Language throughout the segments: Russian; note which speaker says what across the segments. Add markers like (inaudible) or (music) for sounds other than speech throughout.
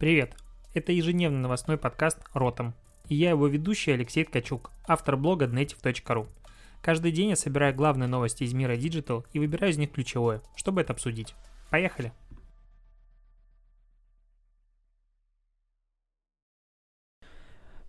Speaker 1: Привет! Это ежедневный новостной подкаст «Ротом». И я его ведущий Алексей Ткачук, автор блога Dnetiv.ru. Каждый день я собираю главные новости из мира Digital и выбираю из них ключевое, чтобы это обсудить. Поехали!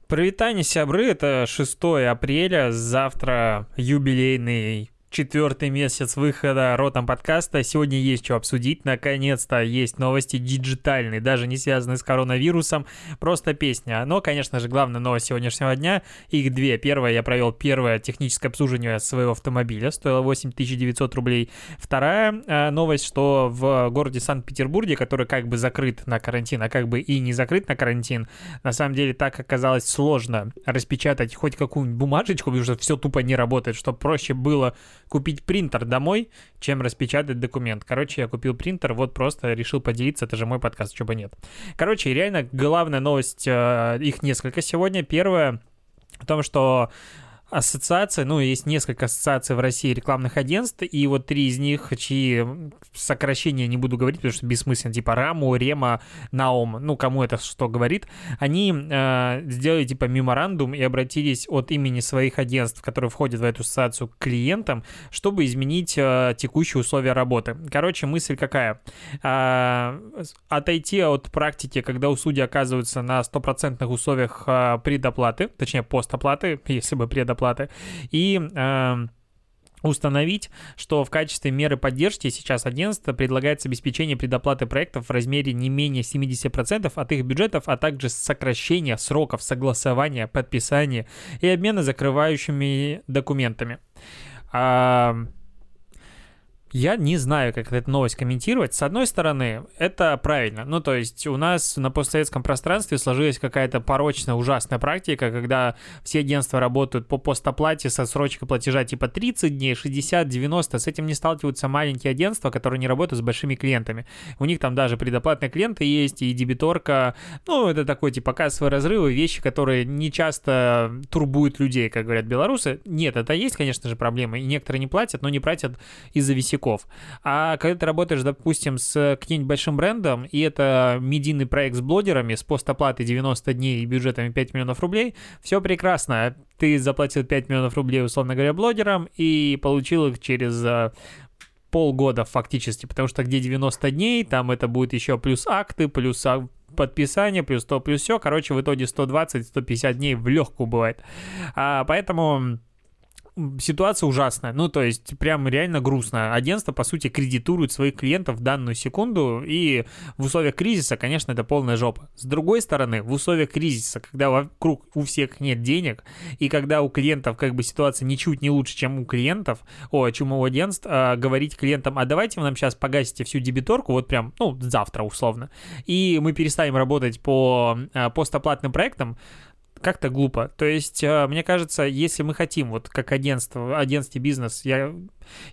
Speaker 1: Привитание, сябры, это 6 апреля, завтра юбилейный четвертый месяц выхода ротом подкаста. Сегодня есть что обсудить. Наконец-то есть новости диджитальные, даже не связанные с коронавирусом. Просто песня. Но, конечно же, главная новость сегодняшнего дня. Их две. Первая, я провел первое техническое обслуживание своего автомобиля. Стоило 8900 рублей. Вторая э, новость, что в городе Санкт-Петербурге, который как бы закрыт на карантин, а как бы и не закрыт на карантин, на самом деле так оказалось сложно распечатать хоть какую-нибудь бумажечку, потому что все тупо не работает, чтобы проще было купить принтер домой, чем распечатать документ. Короче, я купил принтер, вот просто решил поделиться, это же мой подкаст, чего бы нет. Короче, реально главная новость, э, их несколько сегодня. Первое, в том, что ассоциация, ну, есть несколько ассоциаций в России рекламных агентств, и вот три из них, чьи сокращения не буду говорить, потому что бессмысленно, типа Раму, Рема, Наум, ну, кому это что говорит, они э, сделали, типа, меморандум и обратились от имени своих агентств, которые входят в эту ассоциацию, к клиентам, чтобы изменить э, текущие условия работы. Короче, мысль какая? Э, отойти от практики, когда у судей оказываются на стопроцентных условиях э, предоплаты, точнее, постоплаты, (laughs) если бы предоплаты зарплаты. И э, установить, что в качестве меры поддержки сейчас агентство предлагается обеспечение предоплаты проектов в размере не менее 70% от их бюджетов, а также сокращение сроков согласования, подписания и обмена закрывающими документами. А, я не знаю, как эту новость комментировать. С одной стороны, это правильно. Ну, то есть у нас на постсоветском пространстве сложилась какая-то порочная, ужасная практика, когда все агентства работают по постоплате со срочкой платежа типа 30 дней, 60, 90. С этим не сталкиваются маленькие агентства, которые не работают с большими клиентами. У них там даже предоплатные клиенты есть и дебиторка. Ну, это такой типа кассовые разрывы, вещи, которые не часто турбуют людей, как говорят белорусы. Нет, это есть, конечно же, проблемы. И некоторые не платят, но не платят из-за висяков языков. А когда ты работаешь, допустим, с каким-нибудь большим брендом, и это медийный проект с блогерами, с постоплатой 90 дней и бюджетами 5 миллионов рублей, все прекрасно. Ты заплатил 5 миллионов рублей, условно говоря, блогерам, и получил их через э, полгода фактически, потому что где 90 дней, там это будет еще плюс акты, плюс подписание, плюс то, плюс все. Короче, в итоге 120-150 дней в легкую бывает. А, поэтому ситуация ужасная. Ну, то есть, прям реально грустно. Агентство, по сути, кредитует своих клиентов в данную секунду, и в условиях кризиса, конечно, это полная жопа. С другой стороны, в условиях кризиса, когда вокруг у всех нет денег, и когда у клиентов как бы ситуация ничуть не лучше, чем у клиентов, о, чем у агентств, а, говорить клиентам, а давайте вы нам сейчас погасите всю дебиторку, вот прям, ну, завтра условно, и мы перестанем работать по а, постоплатным проектам, как-то глупо. То есть, э, мне кажется, если мы хотим, вот как агентство, агентство бизнес, я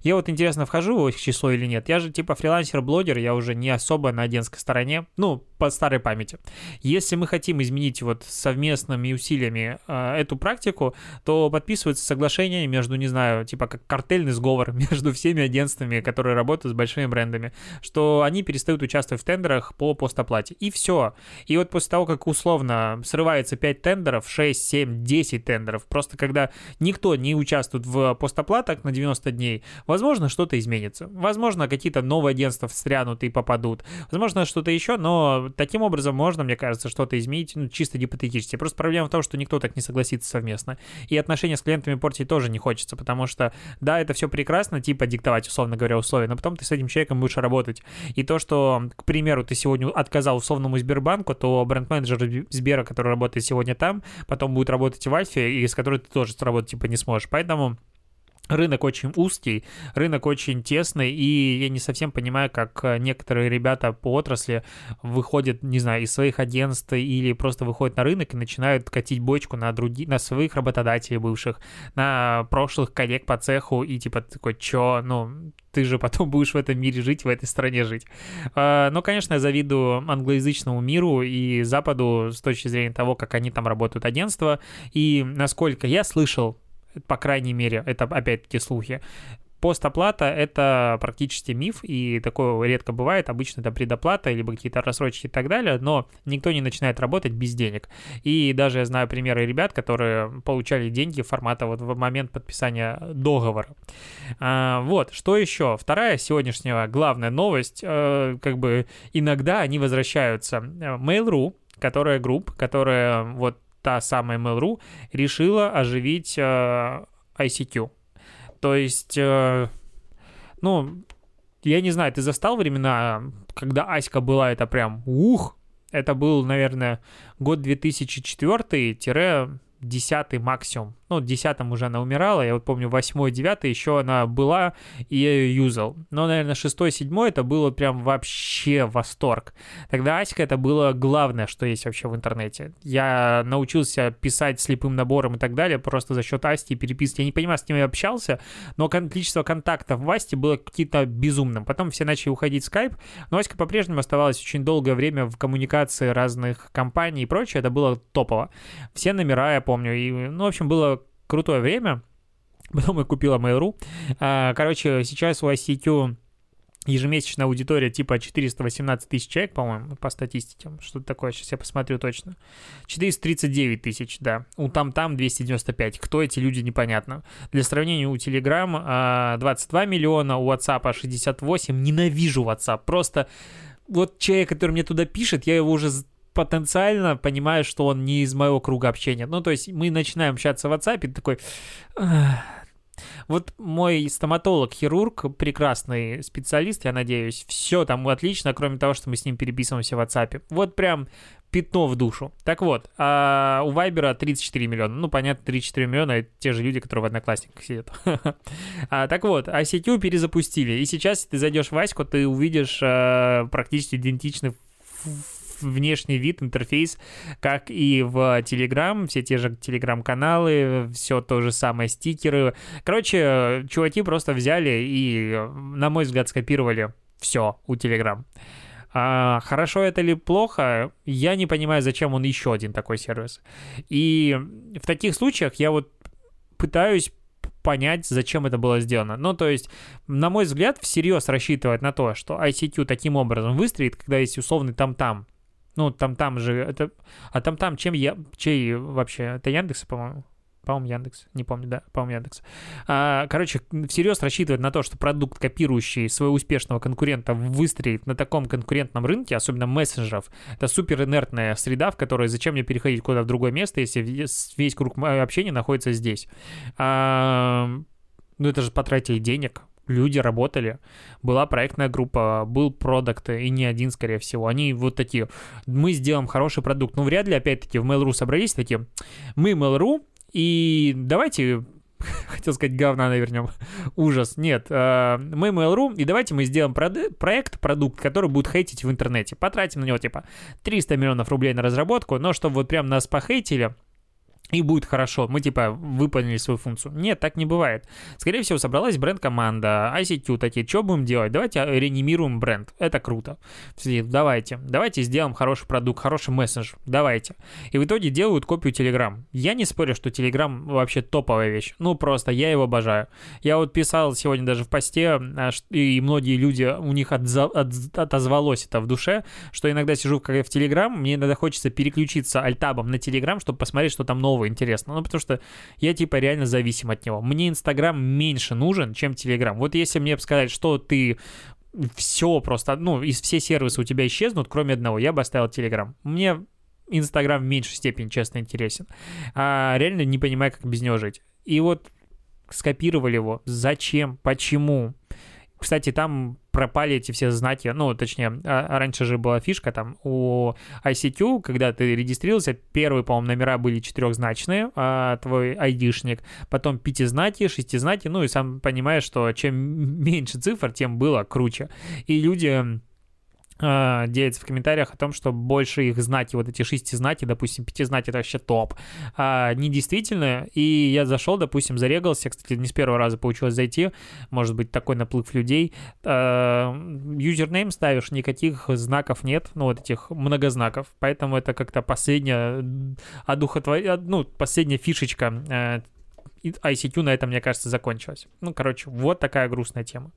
Speaker 1: я вот интересно, вхожу в их число или нет. Я же типа фрилансер-блогер, я уже не особо на агентской стороне, ну, по старой памяти. Если мы хотим изменить вот совместными усилиями э, эту практику, то подписывается соглашение между, не знаю, типа как картельный сговор (laughs) между всеми агентствами, которые работают с большими брендами, что они перестают участвовать в тендерах по постоплате. И все. И вот после того, как условно срывается 5 тендеров, 6, 7, 10 тендеров, просто когда никто не участвует в постоплатах на 90 дней, Возможно, что-то изменится. Возможно, какие-то новые агентства встрянут и попадут. Возможно, что-то еще, но таким образом можно, мне кажется, что-то изменить, ну, чисто гипотетически. Просто проблема в том, что никто так не согласится совместно. И отношения с клиентами портить тоже не хочется, потому что, да, это все прекрасно, типа диктовать, условно говоря, условия, но потом ты с этим человеком будешь работать. И то, что, к примеру, ты сегодня отказал условному Сбербанку, то бренд-менеджер Сбера, который работает сегодня там, потом будет работать в Альфе, и с которой ты тоже сработать, типа, не сможешь. Поэтому Рынок очень узкий, рынок очень тесный, и я не совсем понимаю, как э, некоторые ребята по отрасли выходят, не знаю, из своих агентств или просто выходят на рынок и начинают катить бочку на другие, на своих работодателей бывших, на прошлых коллег по цеху, и типа такой, чё, ну, ты же потом (laughs) будешь в этом мире жить, в этой стране жить. А, но, конечно, я завидую англоязычному миру и Западу с точки зрения того, как они там работают агентства, и насколько я слышал по крайней мере, это опять-таки слухи, постоплата — это практически миф, и такое редко бывает. Обычно это предоплата, либо какие-то рассрочки и так далее, но никто не начинает работать без денег. И даже я знаю примеры ребят, которые получали деньги формата вот в момент подписания договора. А, вот, что еще? Вторая сегодняшняя главная новость, э, как бы иногда они возвращаются. Mail.ru, которая группа, которая вот та самая Mail.ru, решила оживить э, ICQ. То есть, э, ну, я не знаю, ты застал времена, когда Аська была, это прям ух, это был, наверное, год 2004 десятый максимум. Ну, десятом уже она умирала, я вот помню, восьмой, девятый еще она была, и я ее юзал. Но, наверное, шестой, седьмой это было прям вообще восторг. Тогда Аська это было главное, что есть вообще в интернете. Я научился писать слепым набором и так далее просто за счет Асти и переписки. Я не понимаю, с я общался, но количество контактов в Асте было какие-то безумным. Потом все начали уходить в скайп, но Аська по-прежнему оставалась очень долгое время в коммуникации разных компаний и прочее. Это было топово. Все номера я помню. И, ну, в общем, было крутое время. Потом я купила Mail.ru. А, короче, сейчас у ICQ ежемесячная аудитория типа 418 тысяч человек, по-моему, по статистике. Что-то такое, сейчас я посмотрю точно. 439 тысяч, да. У там-там 295. Кто эти люди, непонятно. Для сравнения, у Telegram 22 миллиона, у WhatsApp 68. Ненавижу WhatsApp. Просто вот человек, который мне туда пишет, я его уже потенциально понимаю, что он не из моего круга общения. Ну, то есть мы начинаем общаться в WhatsApp, и такой... Вот мой стоматолог-хирург, прекрасный специалист, я надеюсь, все там отлично, кроме того, что мы с ним переписываемся в WhatsApp. Вот прям пятно в душу. Так вот, а у Вайбера 34 миллиона. Ну, понятно, 34 миллиона — это те же люди, которые в Одноклассниках сидят. (laughs) а, так вот, ICQ перезапустили. И сейчас, если ты зайдешь в Ваську, ты увидишь а, практически идентичный внешний вид, интерфейс, как и в Telegram, все те же Telegram-каналы, все то же самое, стикеры. Короче, чуваки просто взяли и, на мой взгляд, скопировали все у Telegram. А, хорошо это или плохо, я не понимаю, зачем он еще один такой сервис. И в таких случаях я вот пытаюсь понять, зачем это было сделано. Ну, то есть, на мой взгляд, всерьез рассчитывать на то, что ICQ таким образом выстрелит, когда есть условный там-там, ну, там-там же, это... А там-там чем я... Чей вообще? Это Яндекс, по-моему? По-моему, Яндекс. Не помню, да, по-моему, Яндекс. А, короче, всерьез рассчитывать на то, что продукт, копирующий своего успешного конкурента, выстрелит на таком конкурентном рынке, особенно мессенджеров. Это супер инертная среда, в которой зачем мне переходить куда-то в другое место, если весь круг общения находится здесь. А, ну, это же потратили денег, люди работали, была проектная группа, был продукт, и не один, скорее всего. Они вот такие, мы сделаем хороший продукт. Ну, вряд ли, опять-таки, в Mail.ru собрались такие, мы Mail.ru, и давайте (laughs) хотел сказать, говна навернем. (laughs) Ужас. Нет. Э, мы Mail.ru, и давайте мы сделаем проект, продукт, который будет хейтить в интернете. Потратим на него, типа, 300 миллионов рублей на разработку, но чтобы вот прям нас похейтили, и будет хорошо, мы типа выполнили свою функцию. Нет, так не бывает. Скорее всего, собралась бренд-команда, ICQ такие, что будем делать? Давайте реанимируем бренд, это круто. Давайте, давайте сделаем хороший продукт, хороший мессенджер, давайте. И в итоге делают копию Telegram. Я не спорю, что Telegram вообще топовая вещь, ну просто, я его обожаю. Я вот писал сегодня даже в посте, а, и многие люди, у них отза- от- отозвалось это в душе, что иногда сижу в Telegram, мне иногда хочется переключиться альтабом на Telegram, чтобы посмотреть, что там нового нового интересно. Ну, потому что я, типа, реально зависим от него. Мне Инстаграм меньше нужен, чем Телеграм. Вот если мне сказать, что ты все просто, ну, из все сервисы у тебя исчезнут, кроме одного, я бы оставил Телеграм. Мне Инстаграм в меньшей степени, честно, интересен. А реально не понимаю, как без него жить. И вот скопировали его. Зачем? Почему? Кстати, там пропали эти все знаки, ну, точнее, а, раньше же была фишка там у ICQ, когда ты регистрировался, первые, по-моему, номера были четырехзначные, а твой айдишник, потом пятизнаки, шестизнаки, ну, и сам понимаешь, что чем меньше цифр, тем было круче. И люди э, делятся в комментариях о том, что больше их знаки, вот эти шести знаки, допустим, пяти знаки, это вообще топ. А, недействительно, и я зашел, допустим, зарегался, кстати, не с первого раза получилось зайти, может быть, такой наплыв людей. А, юзернейм ставишь, никаких знаков нет, ну, вот этих многознаков, поэтому это как-то последняя одухотвор... ну, последняя фишечка э, ICQ на этом, мне кажется, закончилось. Ну, короче, вот такая грустная тема.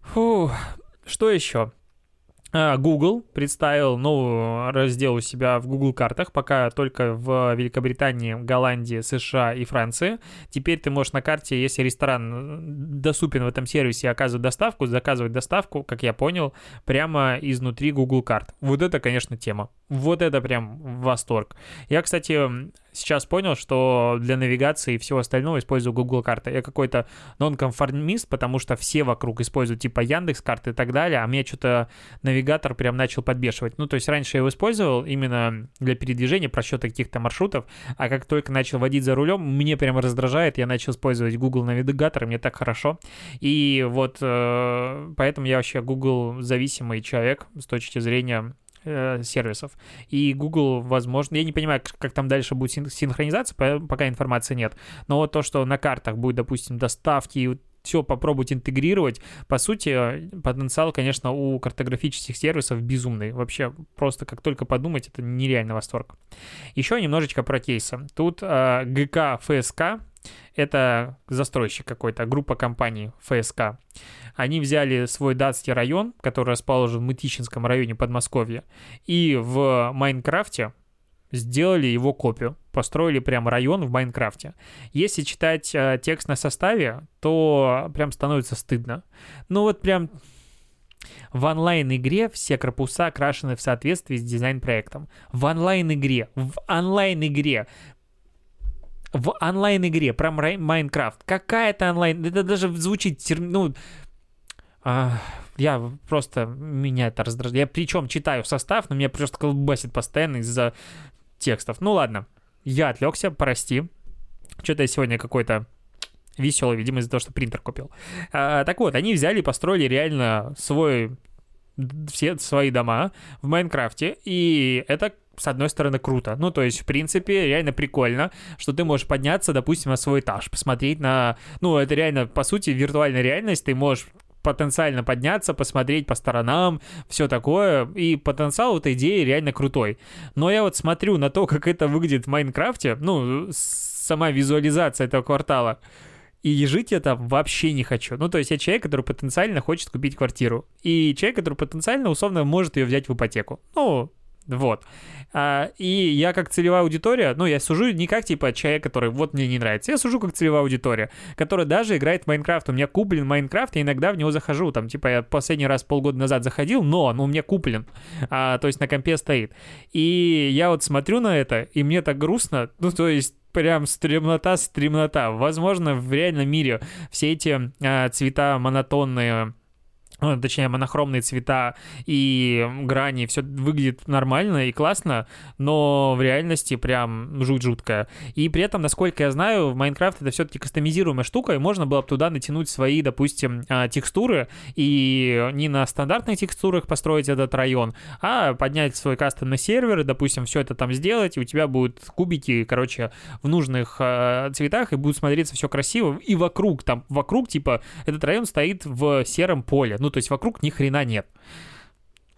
Speaker 1: Фу, что еще? А, Google представил новый раздел у себя в Google картах, пока только в Великобритании, Голландии, США и Франции. Теперь ты можешь на карте, если ресторан доступен в этом сервисе, оказывать доставку, заказывать доставку, как я понял, прямо изнутри Google карт. Вот это, конечно, тема. Вот это прям восторг. Я, кстати, сейчас понял, что для навигации и всего остального использую Google карты. Я какой-то нонконформист, потому что все вокруг используют типа Яндекс карты и так далее, а мне что-то навигатор прям начал подбешивать. Ну, то есть раньше я его использовал именно для передвижения, просчета каких-то маршрутов, а как только начал водить за рулем, мне прям раздражает, я начал использовать Google навигатор, и мне так хорошо. И вот э, поэтому я вообще Google зависимый человек с точки зрения э, сервисов. И Google, возможно, я не понимаю, как там дальше будет синхронизация, пока информации нет. Но вот то, что на картах будет, допустим, доставки и все попробовать интегрировать. По сути, потенциал, конечно, у картографических сервисов безумный. Вообще, просто как только подумать, это нереальный восторг. Еще немножечко про кейсы. Тут э, ГК ФСК, это застройщик какой-то, группа компаний ФСК. Они взяли свой датский район, который расположен в Мытищинском районе Подмосковья, и в Майнкрафте сделали его копию, построили прям район в Майнкрафте. Если читать э, текст на составе, то прям становится стыдно. Ну вот прям в онлайн-игре все корпуса окрашены в соответствии с дизайн-проектом. В онлайн-игре, в онлайн-игре в онлайн-игре про Майнкрафт. Какая-то онлайн... Это даже звучит... Ну, а, я просто... Меня это раздражает. Я причем читаю состав, но меня просто колбасит постоянно из-за текстов. Ну ладно. Я отвлекся, прости. Что-то я сегодня какой-то веселый, видимо, из-за того, что принтер купил. А, так вот, они взяли и построили реально свой все свои дома в Майнкрафте, и это с одной стороны, круто. Ну, то есть, в принципе, реально прикольно, что ты можешь подняться, допустим, на свой этаж, посмотреть на... Ну, это реально, по сути, виртуальная реальность. Ты можешь потенциально подняться, посмотреть по сторонам, все такое, и потенциал этой идеи реально крутой. Но я вот смотрю на то, как это выглядит в Майнкрафте, ну, сама визуализация этого квартала, и жить я там вообще не хочу. Ну, то есть я человек, который потенциально хочет купить квартиру. И человек, который потенциально, условно, может ее взять в ипотеку. Ну, вот. А, и я как целевая аудитория, ну, я сужу не как, типа, человек, который вот мне не нравится, я сужу как целевая аудитория, которая даже играет в Майнкрафт. У меня куплен Майнкрафт, я иногда в него захожу. Там, типа, я последний раз полгода назад заходил, но он у меня куплен. А, то есть на компе стоит. И я вот смотрю на это, и мне так грустно. Ну, то есть прям стремнота, стремнота. Возможно, в реальном мире все эти а, цвета монотонные ну, точнее, монохромные цвета и грани, все выглядит нормально и классно, но в реальности прям жуть жуткая. И при этом, насколько я знаю, в Майнкрафт это все-таки кастомизируемая штука, и можно было бы туда натянуть свои, допустим, а, текстуры, и не на стандартных текстурах построить этот район, а поднять свой кастомный сервер, допустим, все это там сделать, и у тебя будут кубики, короче, в нужных э, цветах, и будет смотреться все красиво, и вокруг, там, вокруг, типа, этот район стоит в сером поле, ну, то есть вокруг ни хрена нет.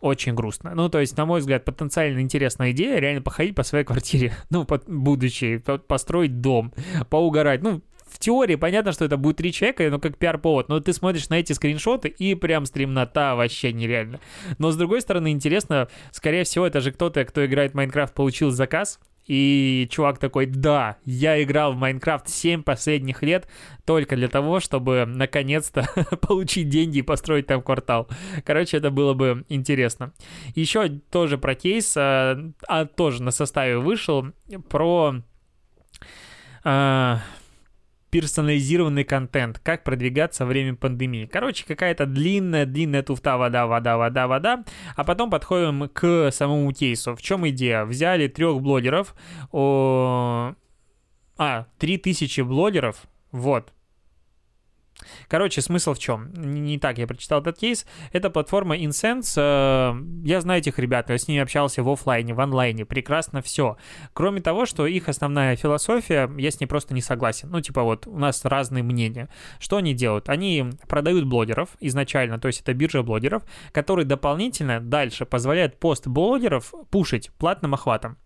Speaker 1: Очень грустно. Ну, то есть, на мой взгляд, потенциально интересная идея реально походить по своей квартире, (laughs) ну, под, будучи, построить дом, поугарать. Ну, в теории понятно, что это будет три человека, но как пиар-повод. Но ты смотришь на эти скриншоты и прям стремнота вообще нереально. Но с другой стороны, интересно, скорее всего, это же кто-то, кто играет в Майнкрафт, получил заказ, и чувак такой, да, я играл в Майнкрафт 7 последних лет только для того, чтобы наконец-то (laughs) получить деньги и построить там квартал. Короче, это было бы интересно. Еще тоже про кейс, а, а тоже на составе вышел, про... А, персонализированный контент, как продвигаться во время пандемии. Короче, какая-то длинная-длинная туфта вода, вода, вода, вода. А потом подходим к самому кейсу. В чем идея? Взяли трех блогеров, о... а, 3000 блогеров, вот, Короче, смысл в чем? Не так я прочитал этот кейс. Это платформа InSense. Э, я знаю этих ребят, я с ними общался в офлайне, в онлайне. Прекрасно все. Кроме того, что их основная философия, я с ней просто не согласен. Ну, типа вот, у нас разные мнения. Что они делают? Они продают блогеров изначально, то есть это биржа блогеров, которые дополнительно дальше позволяют пост блогеров пушить платным охватом.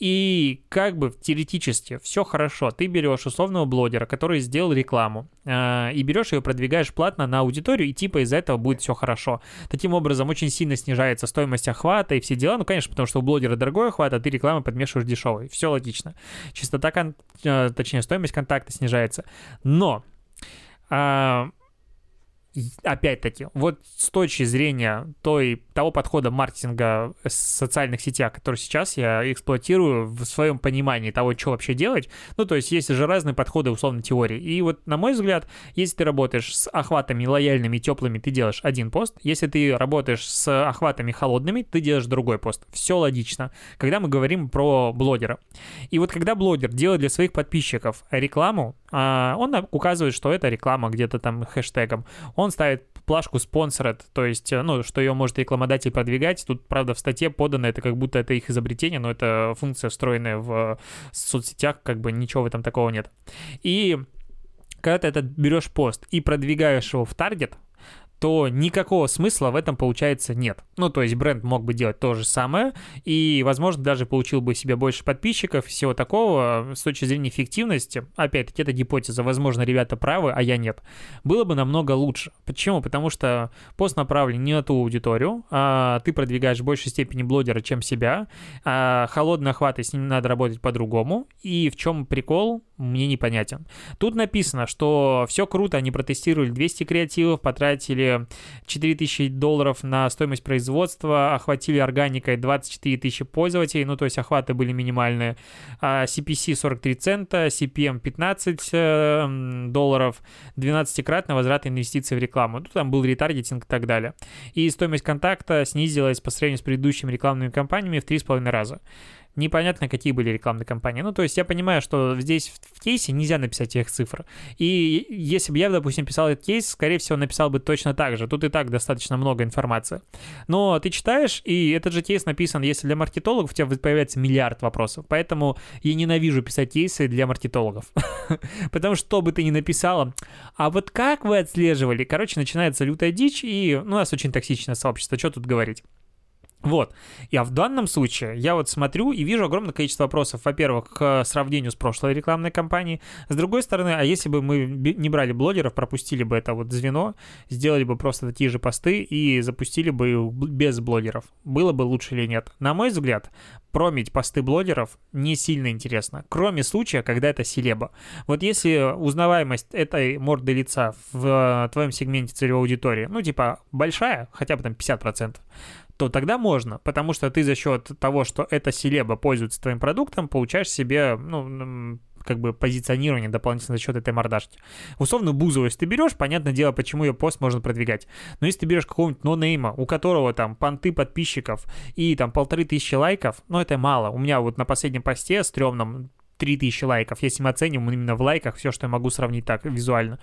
Speaker 1: И как бы теоретически все хорошо. Ты берешь условного блогера, который сделал рекламу, э, и берешь ее, продвигаешь платно на аудиторию, и типа из-за этого будет все хорошо. Таким образом, очень сильно снижается стоимость охвата и все дела. Ну, конечно, потому что у блогера дорогой охват, а ты рекламу подмешиваешь дешевой. Все логично. Частота, кон... э, точнее, стоимость контакта снижается. Но э, опять-таки, вот с точки зрения той, того подхода маркетинга в социальных сетях, который сейчас я эксплуатирую в своем понимании того, что вообще делать, ну, то есть есть же разные подходы условно теории. И вот, на мой взгляд, если ты работаешь с охватами лояльными, теплыми, ты делаешь один пост. Если ты работаешь с охватами холодными, ты делаешь другой пост. Все логично. Когда мы говорим про блогера. И вот когда блогер делает для своих подписчиков рекламу, он указывает, что это реклама где-то там хэштегом. Он ставит плашку sponsored, то есть, э, ну, что ее может рекламодатель продвигать. Тут, правда, в статье подано это как будто это их изобретение, но это функция, встроенная в соцсетях, как бы ничего в этом такого нет. И когда ты этот берешь пост и продвигаешь его в таргет, то никакого смысла в этом, получается, нет. Ну, то есть бренд мог бы делать то же самое, и, возможно, даже получил бы себе больше подписчиков, всего такого, с точки зрения эффективности, опять-таки, это гипотеза, возможно, ребята правы, а я нет, было бы намного лучше. Почему? Потому что пост направлен не на ту аудиторию, а ты продвигаешь в большей степени блогера, чем себя, а холодный охват, с ним надо работать по-другому, и в чем прикол, мне непонятен. Тут написано, что все круто, они протестировали 200 креативов, потратили 4000 долларов на стоимость производства, охватили органикой 24 тысячи пользователей, ну то есть охваты были минимальные, а CPC 43 цента, CPM 15 э, долларов, 12-кратный возврат инвестиций в рекламу. Тут там был ретаргетинг и так далее. И стоимость контакта снизилась по сравнению с предыдущими рекламными кампаниями в 3,5 раза непонятно, какие были рекламные кампании. Ну, то есть я понимаю, что здесь в кейсе нельзя написать их цифр. И если бы я, допустим, писал этот кейс, скорее всего, написал бы точно так же. Тут и так достаточно много информации. Но ты читаешь, и этот же кейс написан, если для маркетологов у тебя появляется миллиард вопросов. Поэтому я ненавижу писать кейсы для маркетологов. (laughs) Потому что, что бы ты ни написала, а вот как вы отслеживали? Короче, начинается лютая дичь, и у нас очень токсичное сообщество, что тут говорить. Вот. И а в данном случае я вот смотрю и вижу огромное количество вопросов, во-первых, к сравнению с прошлой рекламной кампанией. С другой стороны, а если бы мы не брали блогеров, пропустили бы это вот звено, сделали бы просто такие же посты и запустили бы без блогеров, было бы лучше или нет? На мой взгляд, промить посты блогеров не сильно интересно, кроме случая, когда это селеба. Вот если узнаваемость этой морды лица в твоем сегменте целевой аудитории, ну, типа, большая, хотя бы там 50%, то тогда можно, потому что ты за счет того, что эта селеба пользуется твоим продуктом, получаешь себе, ну, как бы позиционирование дополнительно за счет этой мордашки. Условно Бузову, если ты берешь, понятное дело, почему ее пост можно продвигать. Но если ты берешь какого-нибудь нонейма, у которого там понты подписчиков и там полторы тысячи лайков, ну это мало. У меня вот на последнем посте стрёмном 3000 лайков, если мы оценим именно в лайках все, что я могу сравнить так визуально,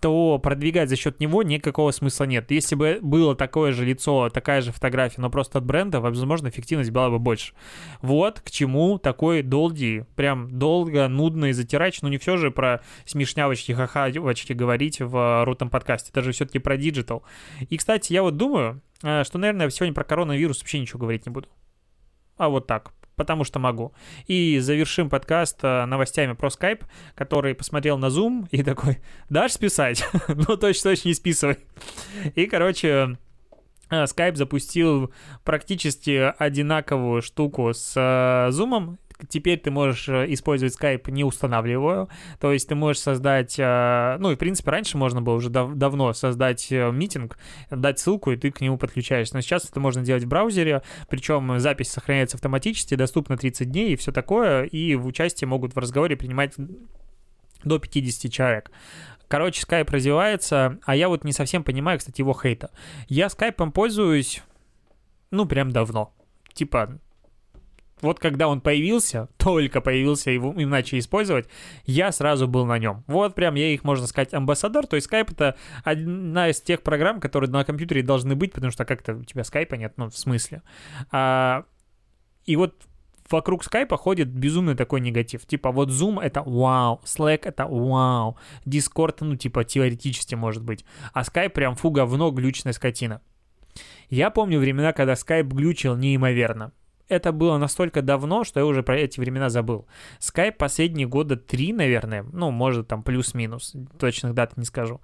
Speaker 1: то продвигать за счет него никакого смысла нет. Если бы было такое же лицо, такая же фотография, но просто от бренда, возможно, эффективность была бы больше. Вот к чему такой долгий, прям долго, нудный затирач, но не все же про смешнявочки, хахавочки говорить в крутом подкасте, это же все-таки про digital. И, кстати, я вот думаю, э, что, наверное, сегодня про коронавирус вообще ничего говорить не буду. А вот так, потому что могу. И завершим подкаст э, новостями про Skype, который посмотрел на Zoom и такой, дашь списать? (laughs) ну, точно-точно не списывай. И, короче, э, Skype запустил практически одинаковую штуку с э, Zoom, теперь ты можешь э, использовать Skype, не устанавливая. То есть ты можешь создать, э, ну и в принципе раньше можно было уже дав- давно создать э, митинг, дать ссылку, и ты к нему подключаешься. Но сейчас это можно делать в браузере, причем запись сохраняется автоматически, доступна 30 дней и все такое, и в участии могут в разговоре принимать до 50 человек. Короче, Skype развивается, а я вот не совсем понимаю, кстати, его хейта. Я скайпом пользуюсь, ну, прям давно. Типа, вот когда он появился, (laughs) только появился, его им начали использовать, я сразу был на нем. Вот прям я их, можно сказать, амбассадор. То есть Skype это одна из тех программ, которые на компьютере должны быть, потому что как-то у тебя скайпа нет, ну, в смысле. А, и вот вокруг скайпа ходит безумный такой негатив. Типа вот Zoom это вау, Slack это вау, Discord, ну, типа теоретически может быть. А Skype прям фу говно, глючная скотина. Я помню времена, когда Skype глючил неимоверно это было настолько давно, что я уже про эти времена забыл. Skype последние года три, наверное, ну, может, там плюс-минус, точных дат не скажу.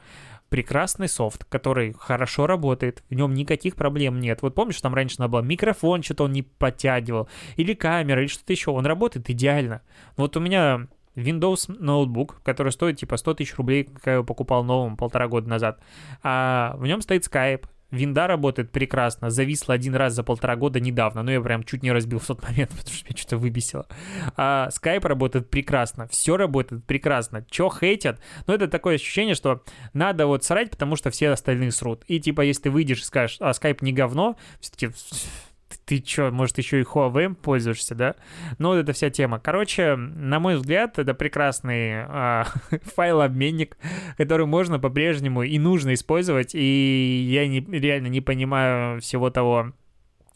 Speaker 1: Прекрасный софт, который хорошо работает, в нем никаких проблем нет. Вот помнишь, там раньше надо было микрофон, что-то он не подтягивал, или камера, или что-то еще, он работает идеально. Вот у меня Windows ноутбук, который стоит типа 100 тысяч рублей, когда я его покупал новым полтора года назад, а в нем стоит Skype, Винда работает прекрасно, зависла один раз за полтора года недавно, но я прям чуть не разбил в тот момент, (laughs) потому что меня что-то выбесило. А Skype работает прекрасно, все работает прекрасно. Чё хейтят? Ну, это такое ощущение, что надо вот срать, потому что все остальные срут. И типа, если ты выйдешь и скажешь, а Skype не говно, все-таки ты чё, может, еще и Huawei пользуешься, да? Ну, вот эта вся тема. Короче, на мой взгляд, это прекрасный а, (laughs) файлообменник, который можно по-прежнему и нужно использовать, и я не, реально не понимаю всего того,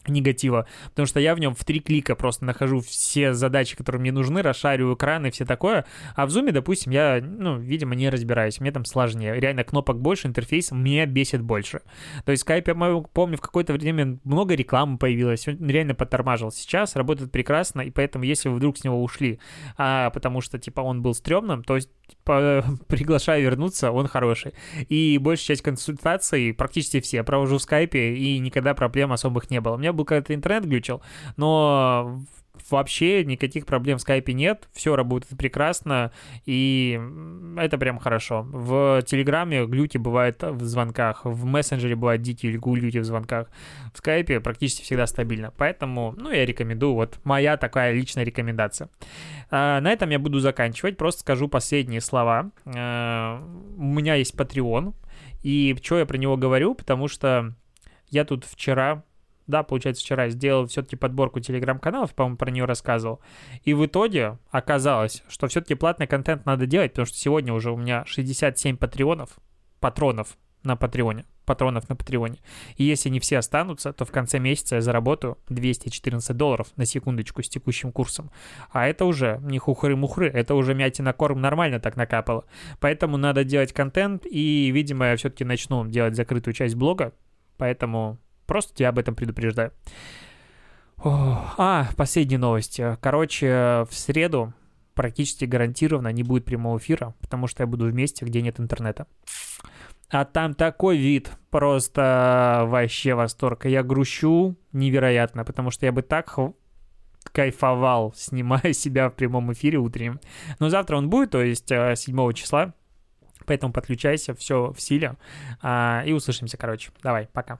Speaker 1: негатива, потому что я в нем в три клика просто нахожу все задачи, которые мне нужны, расшариваю экран и все такое, а в зуме, допустим, я, ну, видимо, не разбираюсь, мне там сложнее, реально кнопок больше, интерфейс меня бесит больше. То есть Skype, я помню, в какое-то время много рекламы появилось, он реально подтормаживал. Сейчас работает прекрасно, и поэтому, если вы вдруг с него ушли, а, потому что, типа, он был стрёмным, то есть по, (laughs) приглашаю вернуться, он хороший. И большая часть консультаций, практически все, провожу в скайпе, и никогда проблем особых не было. У меня был когда-то интернет глючил, но вообще никаких проблем в скайпе нет, все работает прекрасно, и это прям хорошо. В Телеграме глюки бывают в звонках, в мессенджере бывают дикие глюки в звонках, в скайпе практически всегда стабильно, поэтому, ну, я рекомендую, вот моя такая личная рекомендация. А, на этом я буду заканчивать, просто скажу последние слова. А, у меня есть Patreon, и что я про него говорю, потому что я тут вчера да, получается, вчера сделал все-таки подборку телеграм-каналов, по-моему, про нее рассказывал. И в итоге оказалось, что все-таки платный контент надо делать, потому что сегодня уже у меня 67 патреонов, патронов на Патреоне, патронов на Патреоне. И если не все останутся, то в конце месяца я заработаю 214 долларов на секундочку с текущим курсом. А это уже не хухры-мухры, это уже мяти на корм нормально так накапало. Поэтому надо делать контент, и, видимо, я все-таки начну делать закрытую часть блога, поэтому Просто тебя об этом предупреждаю. А, последние новости. Короче, в среду практически гарантированно не будет прямого эфира, потому что я буду в месте, где нет интернета. А там такой вид, просто вообще восторг. Я грущу невероятно, потому что я бы так кайфовал, (laughs) снимая себя в прямом эфире утреннем. Но завтра он будет, то есть 7 э, числа, поэтому подключайся, все в силе. А, и услышимся, короче. Давай, пока.